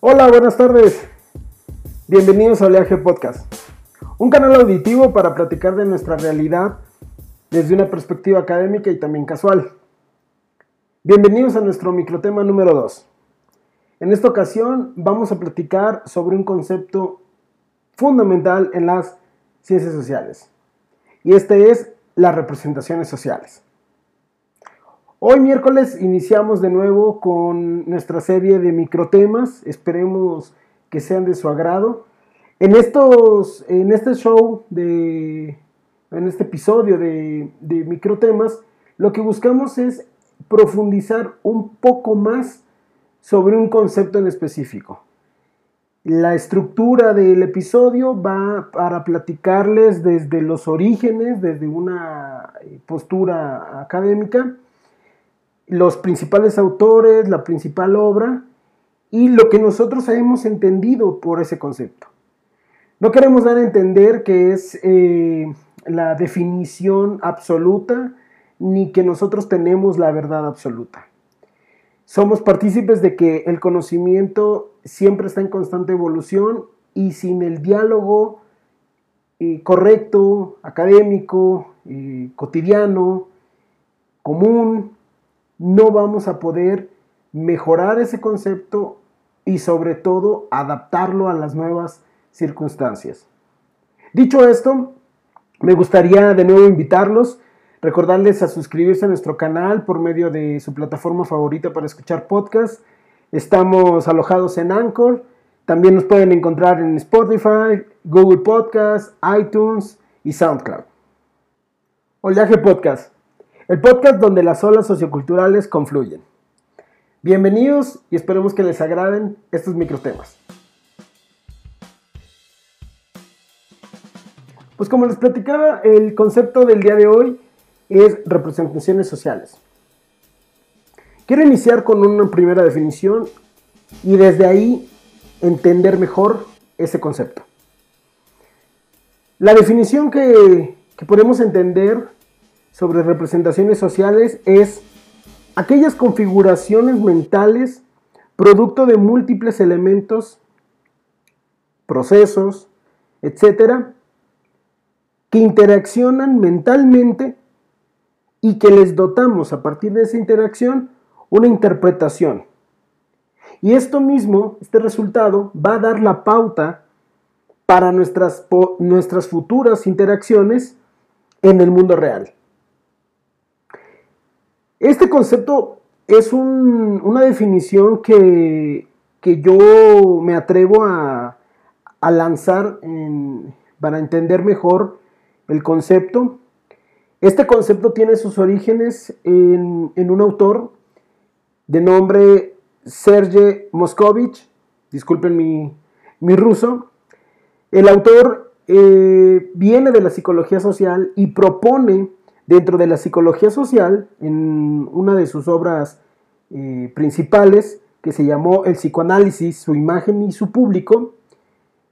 Hola, buenas tardes. Bienvenidos a Oleaje Podcast, un canal auditivo para platicar de nuestra realidad desde una perspectiva académica y también casual. Bienvenidos a nuestro microtema número 2. En esta ocasión vamos a platicar sobre un concepto fundamental en las ciencias sociales, y este es las representaciones sociales. Hoy miércoles iniciamos de nuevo con nuestra serie de microtemas, esperemos que sean de su agrado. En, estos, en este show, de, en este episodio de, de microtemas, lo que buscamos es profundizar un poco más sobre un concepto en específico. La estructura del episodio va para platicarles desde los orígenes, desde una postura académica, los principales autores, la principal obra y lo que nosotros hemos entendido por ese concepto. No queremos dar a entender que es eh, la definición absoluta ni que nosotros tenemos la verdad absoluta. Somos partícipes de que el conocimiento siempre está en constante evolución y sin el diálogo eh, correcto, académico, eh, cotidiano, común, no vamos a poder mejorar ese concepto y sobre todo adaptarlo a las nuevas circunstancias. Dicho esto, me gustaría de nuevo invitarlos, recordarles a suscribirse a nuestro canal por medio de su plataforma favorita para escuchar podcasts. Estamos alojados en Anchor, también nos pueden encontrar en Spotify, Google Podcasts, iTunes y SoundCloud. Oleaje Podcast el podcast donde las olas socioculturales confluyen. Bienvenidos y esperemos que les agraden estos microtemas. Pues como les platicaba, el concepto del día de hoy es representaciones sociales. Quiero iniciar con una primera definición y desde ahí entender mejor ese concepto. La definición que, que podemos entender sobre representaciones sociales es aquellas configuraciones mentales producto de múltiples elementos, procesos, etcétera, que interaccionan mentalmente y que les dotamos a partir de esa interacción una interpretación. Y esto mismo, este resultado, va a dar la pauta para nuestras, nuestras futuras interacciones en el mundo real. Este concepto es una definición que, yo me atrevo a, lanzar para entender mejor el concepto. Este concepto tiene sus orígenes en, un autor de nombre Sergei Moscovich, disculpen mi, ruso. El autor eh, viene de la psicología social y propone Dentro de la psicología social, en una de sus obras eh, principales, que se llamó El psicoanálisis, su imagen y su público,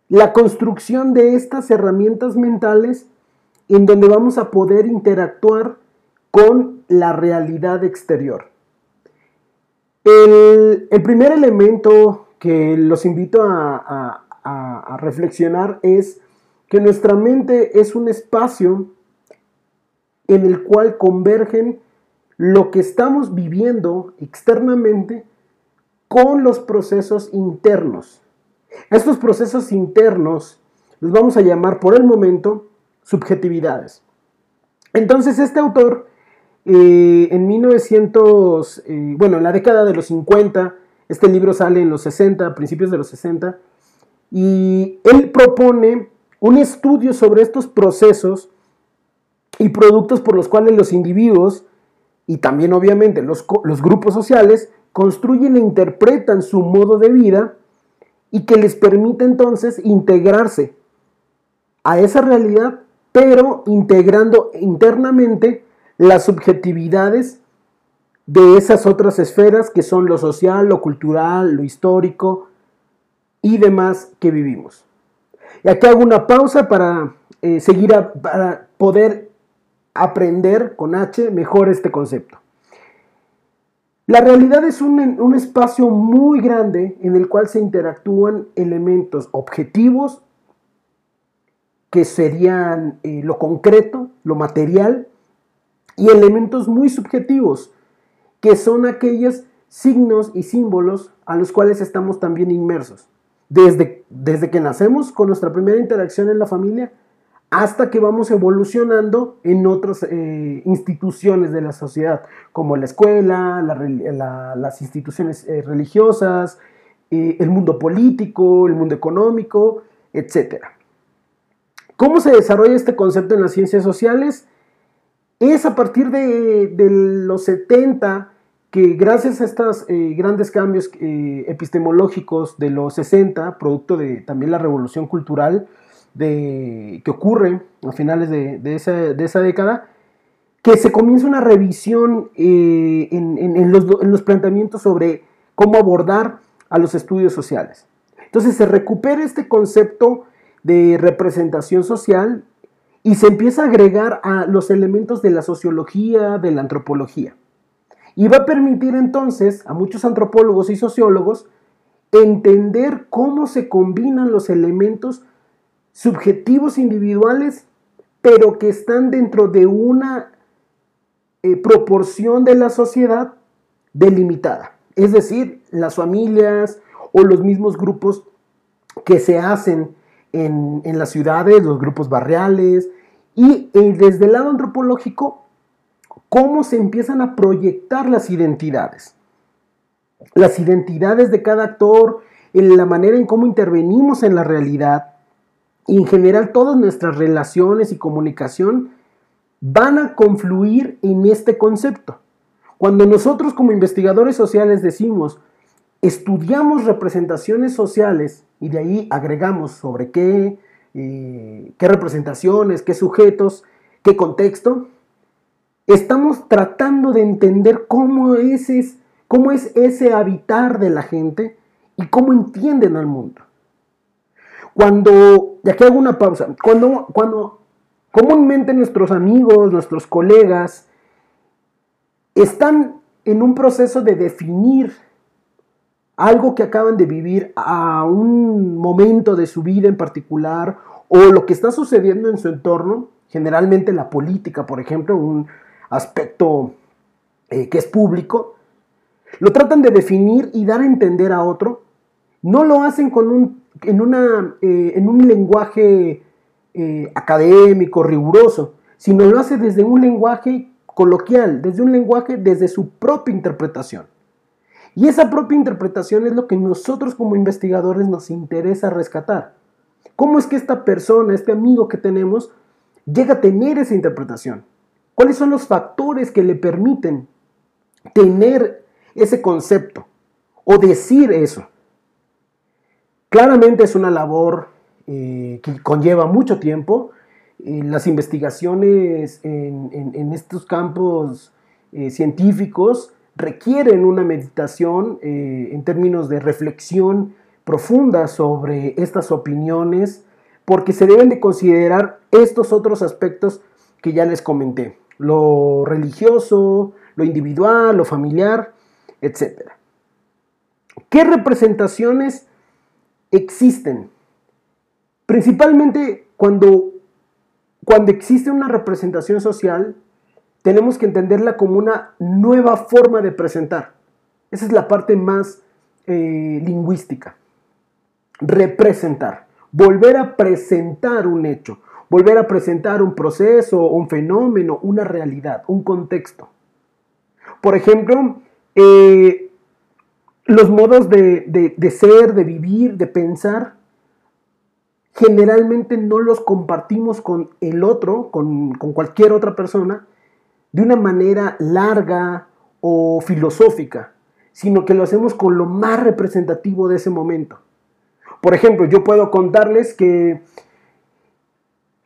la construcción de estas herramientas mentales en donde vamos a poder interactuar con la realidad exterior. El, primer elemento que los invito a reflexionar es que nuestra mente es un espacio en el cual convergen lo que estamos viviendo externamente con los procesos internos. Estos procesos internos los vamos a llamar por el momento subjetividades. Entonces este autor eh, en 1900, eh, bueno, en la década de los 50, este libro sale en los 60, principios de los 60, y él propone un estudio sobre estos procesos y productos por los cuales los individuos y también obviamente los, los grupos sociales construyen e interpretan su modo de vida y que les permite entonces integrarse a esa realidad, pero integrando internamente las subjetividades de esas otras esferas que son lo social, lo cultural, lo histórico y demás que vivimos. Y aquí hago una pausa para eh, seguir para poder aprender con H mejor este concepto. La realidad es un, espacio muy grande en el cual se interactúan elementos objetivos, que serían eh, lo concreto, lo material, y elementos muy subjetivos, que son aquellos signos y símbolos a los cuales estamos también inmersos. Desde, desde que nacemos con nuestra primera interacción en la familia hasta que vamos evolucionando en otras eh, instituciones de la sociedad, como la escuela, las instituciones eh, religiosas, eh, el mundo político, el mundo económico, etc. ¿Cómo se desarrolla este concepto en las ciencias sociales? Es a partir de, de los 70 que gracias a estos grandes cambios epistemológicos de los 60, producto de también la revolución cultural, de, que ocurre a finales de, esa, década, que se comienza una revisión eh, en, los, planteamientos sobre cómo abordar a los estudios sociales. Entonces se recupera este concepto de representación social y se empieza a agregar a los elementos de la sociología, de la antropología. Y va a permitir entonces a muchos antropólogos y sociólogos entender cómo se combinan los elementos subjetivos individuales, pero que están dentro de una eh, proporción de la sociedad delimitada. Es decir, las familias o los mismos grupos que se hacen en, las ciudades, los grupos barriales, y eh, desde el lado antropológico, cómo se empiezan a proyectar las identidades. Las identidades de cada actor, en la manera en cómo intervenimos en la realidad, y en general todas nuestras relaciones y comunicación van a confluir en este concepto. Cuando nosotros como investigadores sociales decimos, estudiamos representaciones sociales y de ahí agregamos sobre qué, eh, qué representaciones, qué sujetos, qué contexto, estamos tratando de entender cómo es, cómo es ese habitar de la gente y cómo entienden al mundo. Cuando, y aquí hago una pausa, cuando, cuando comúnmente nuestros amigos, nuestros colegas, están en un proceso de definir algo que acaban de vivir a un momento de su vida en particular o lo que está sucediendo en su entorno, generalmente la política, por ejemplo, un aspecto eh, que es público, lo tratan de definir y dar a entender a otro, no lo hacen con un en, una, eh, en un lenguaje eh, académico, riguroso, sino lo hace desde un lenguaje coloquial, desde un lenguaje, desde su propia interpretación. Y esa propia interpretación es lo que nosotros como investigadores nos interesa rescatar. ¿Cómo es que esta persona, este amigo que tenemos, llega a tener esa interpretación? ¿Cuáles son los factores que le permiten tener ese concepto o decir eso? Claramente es una labor eh, que conlleva mucho tiempo. Eh, las investigaciones en, estos campos eh, científicos requieren una meditación en términos de reflexión profunda sobre estas opiniones, porque se deben de considerar estos otros aspectos que ya les comenté, lo religioso, lo individual, lo familiar, etc. ¿Qué representaciones existen. Principalmente cuando, cuando existe una representación social, tenemos que entenderla como una nueva forma de presentar. Esa es la parte más eh, lingüística. Representar. Volver a presentar un hecho. Volver a presentar un proceso, un fenómeno, una realidad, un contexto. Por ejemplo, eh, los modos de, ser, de vivir, de pensar, generalmente no los compartimos con el otro, con, cualquier otra persona, de una manera larga o filosófica, sino que lo hacemos con lo más representativo de ese momento. Por ejemplo, yo puedo contarles que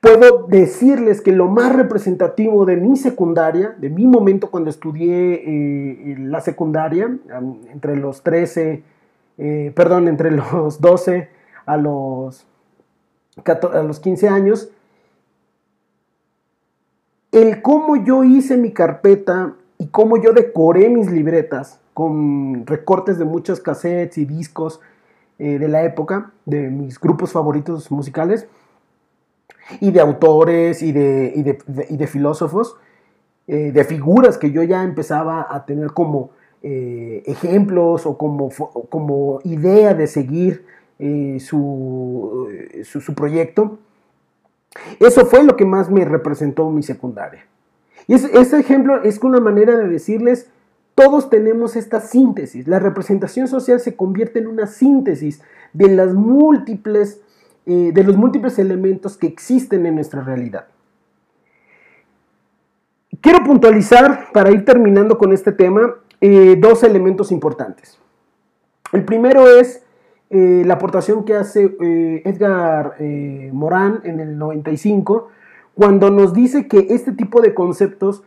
puedo decirles que lo más representativo de mi secundaria, de mi momento cuando estudié eh, la secundaria, entre los 13, eh, perdón, entre los 12 a los, a los 15 años, el cómo yo hice mi carpeta y cómo yo decoré mis libretas con recortes de muchos cassettes y discos eh, de la época, de mis grupos favoritos musicales, y de autores y de, de, filósofos, eh, de figuras que yo ya empezaba a tener como eh, ejemplos o como, como idea de seguir su, su, proyecto. Eso fue lo que más me representó mi secundaria. Y ese ejemplo es una manera de decirles todos tenemos esta síntesis. La representación social se convierte en una síntesis de, las múltiples, eh, de los múltiples elementos que existen en nuestra realidad. Quiero puntualizar, para ir terminando con este tema, eh, dos elementos importantes. El primero es eh, la aportación que hace Edgar Morán en el 95, cuando nos dice que este tipo de conceptos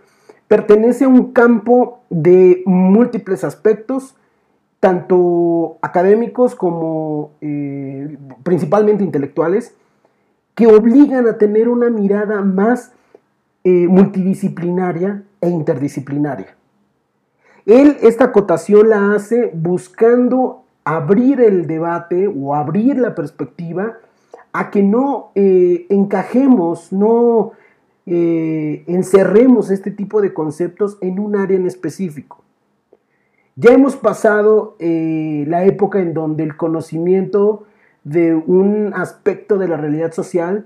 pertenece a un campo de múltiples aspectos, tanto académicos como eh, principalmente intelectuales, que obligan a tener una mirada más eh, multidisciplinaria e interdisciplinaria. Él esta acotación la hace buscando abrir el debate o abrir la perspectiva a que no eh, encajemos, no encerremos este tipo de conceptos en un área en específico. Ya hemos pasado eh, la época en donde el conocimiento de un aspecto de la realidad social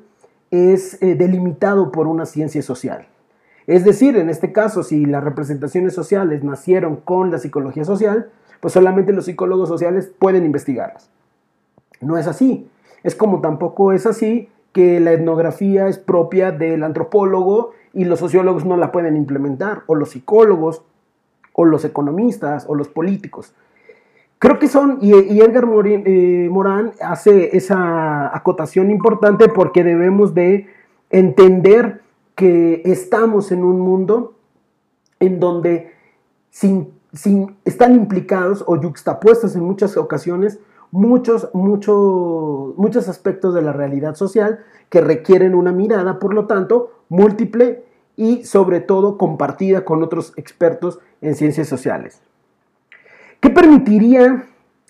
es eh, delimitado por una ciencia social. Es decir, en este caso, si las representaciones sociales nacieron con la psicología social, pues solamente los psicólogos sociales pueden investigarlas. No es así. Es como tampoco es así que la etnografía es propia del antropólogo y los sociólogos no la pueden implementar, o los psicólogos, o los economistas, o los políticos. Creo que son, y, Edgar eh, Morán hace esa acotación importante porque debemos de entender que estamos en un mundo en donde sin, sin, están implicados o yuxtapuestos en muchas ocasiones muchos, muchos, muchos aspectos de la realidad social que requieren una mirada, por lo tanto, múltiple y sobre todo compartida con otros expertos en ciencias sociales. ¿Qué permitiría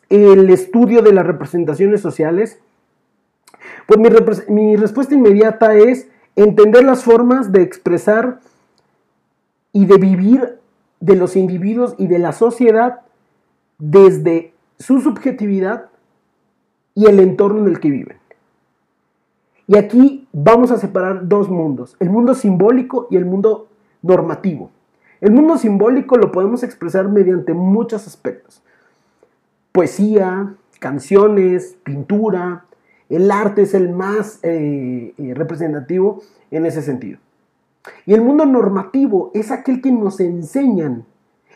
el estudio de las representaciones sociales? Pues mi, mi respuesta inmediata es entender las formas de expresar y de vivir de los individuos y de la sociedad desde su subjetividad y el entorno en el que viven. Y aquí vamos a separar dos mundos, el mundo simbólico y el mundo normativo. El mundo simbólico lo podemos expresar mediante muchos aspectos. Poesía, canciones, pintura, el arte es el más eh, eh, representativo en ese sentido. Y el mundo normativo es aquel que nos enseñan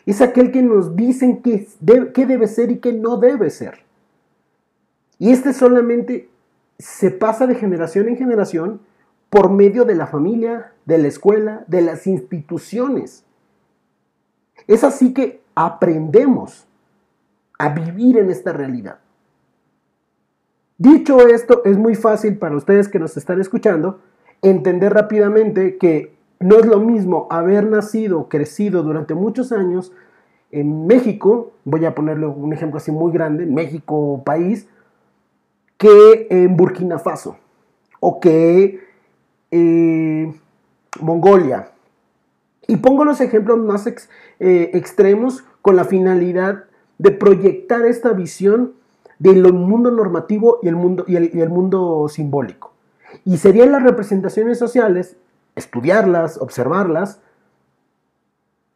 es aquel que nos dicen qué debe, ser y qué no debe ser. Y este solamente se pasa de generación en generación por medio de la familia, de la escuela, de las instituciones. Es así que aprendemos a vivir en esta realidad. Dicho esto, es muy fácil para ustedes que nos están escuchando entender rápidamente que no es lo mismo haber nacido, crecido durante muchos años en México, voy a ponerle un ejemplo así muy grande, México país, que en Burkina Faso o que Mongolia. Y pongo los ejemplos más eh, extremos con la finalidad de proyectar esta visión del mundo normativo y el mundo, y el mundo simbólico. Y serían las representaciones sociales estudiarlas, observarlas,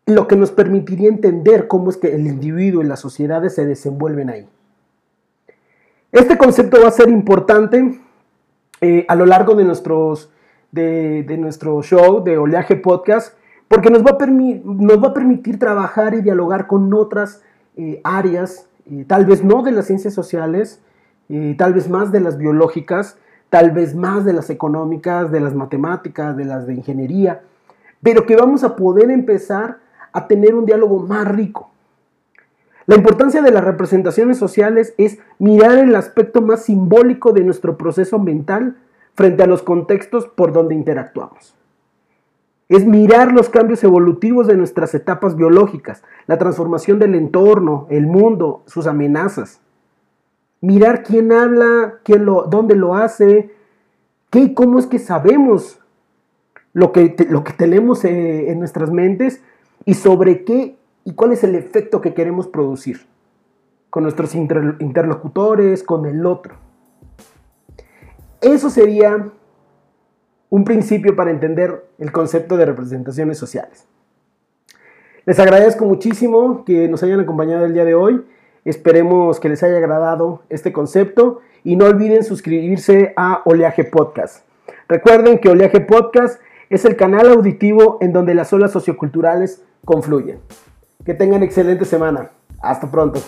lo que nos permitiría entender cómo es que el individuo y las sociedades se desenvuelven ahí. Este concepto va a ser importante eh, a lo largo de, de, nuestro show de Oleaje Podcast, porque nos va a, nos va a permitir trabajar y dialogar con otras eh, áreas, eh, tal vez no de las ciencias sociales, tal vez más de las biológicas, tal vez más de las económicas, de las matemáticas, de las de ingeniería, pero que vamos a poder empezar a tener un diálogo más rico. La importancia de las representaciones sociales es mirar el aspecto más simbólico de nuestro proceso mental frente a los contextos por donde interactuamos. Es mirar los cambios evolutivos de nuestras etapas biológicas, la transformación del entorno, el mundo, sus amenazas. Mirar quién habla, quién lo, dónde lo hace, qué y cómo es que sabemos lo que, lo que tenemos eh, en nuestras mentes y sobre qué y cuál es el efecto que queremos producir con nuestros interlocutores, con el otro. Eso sería un principio para entender el concepto de representaciones sociales. Les agradezco muchísimo que nos hayan acompañado el día de hoy. Esperemos que les haya agradado este concepto y no olviden suscribirse a Oleaje Podcast. Recuerden que Oleaje Podcast es el canal auditivo en donde las olas socioculturales confluyen. Que tengan excelente semana. Hasta pronto.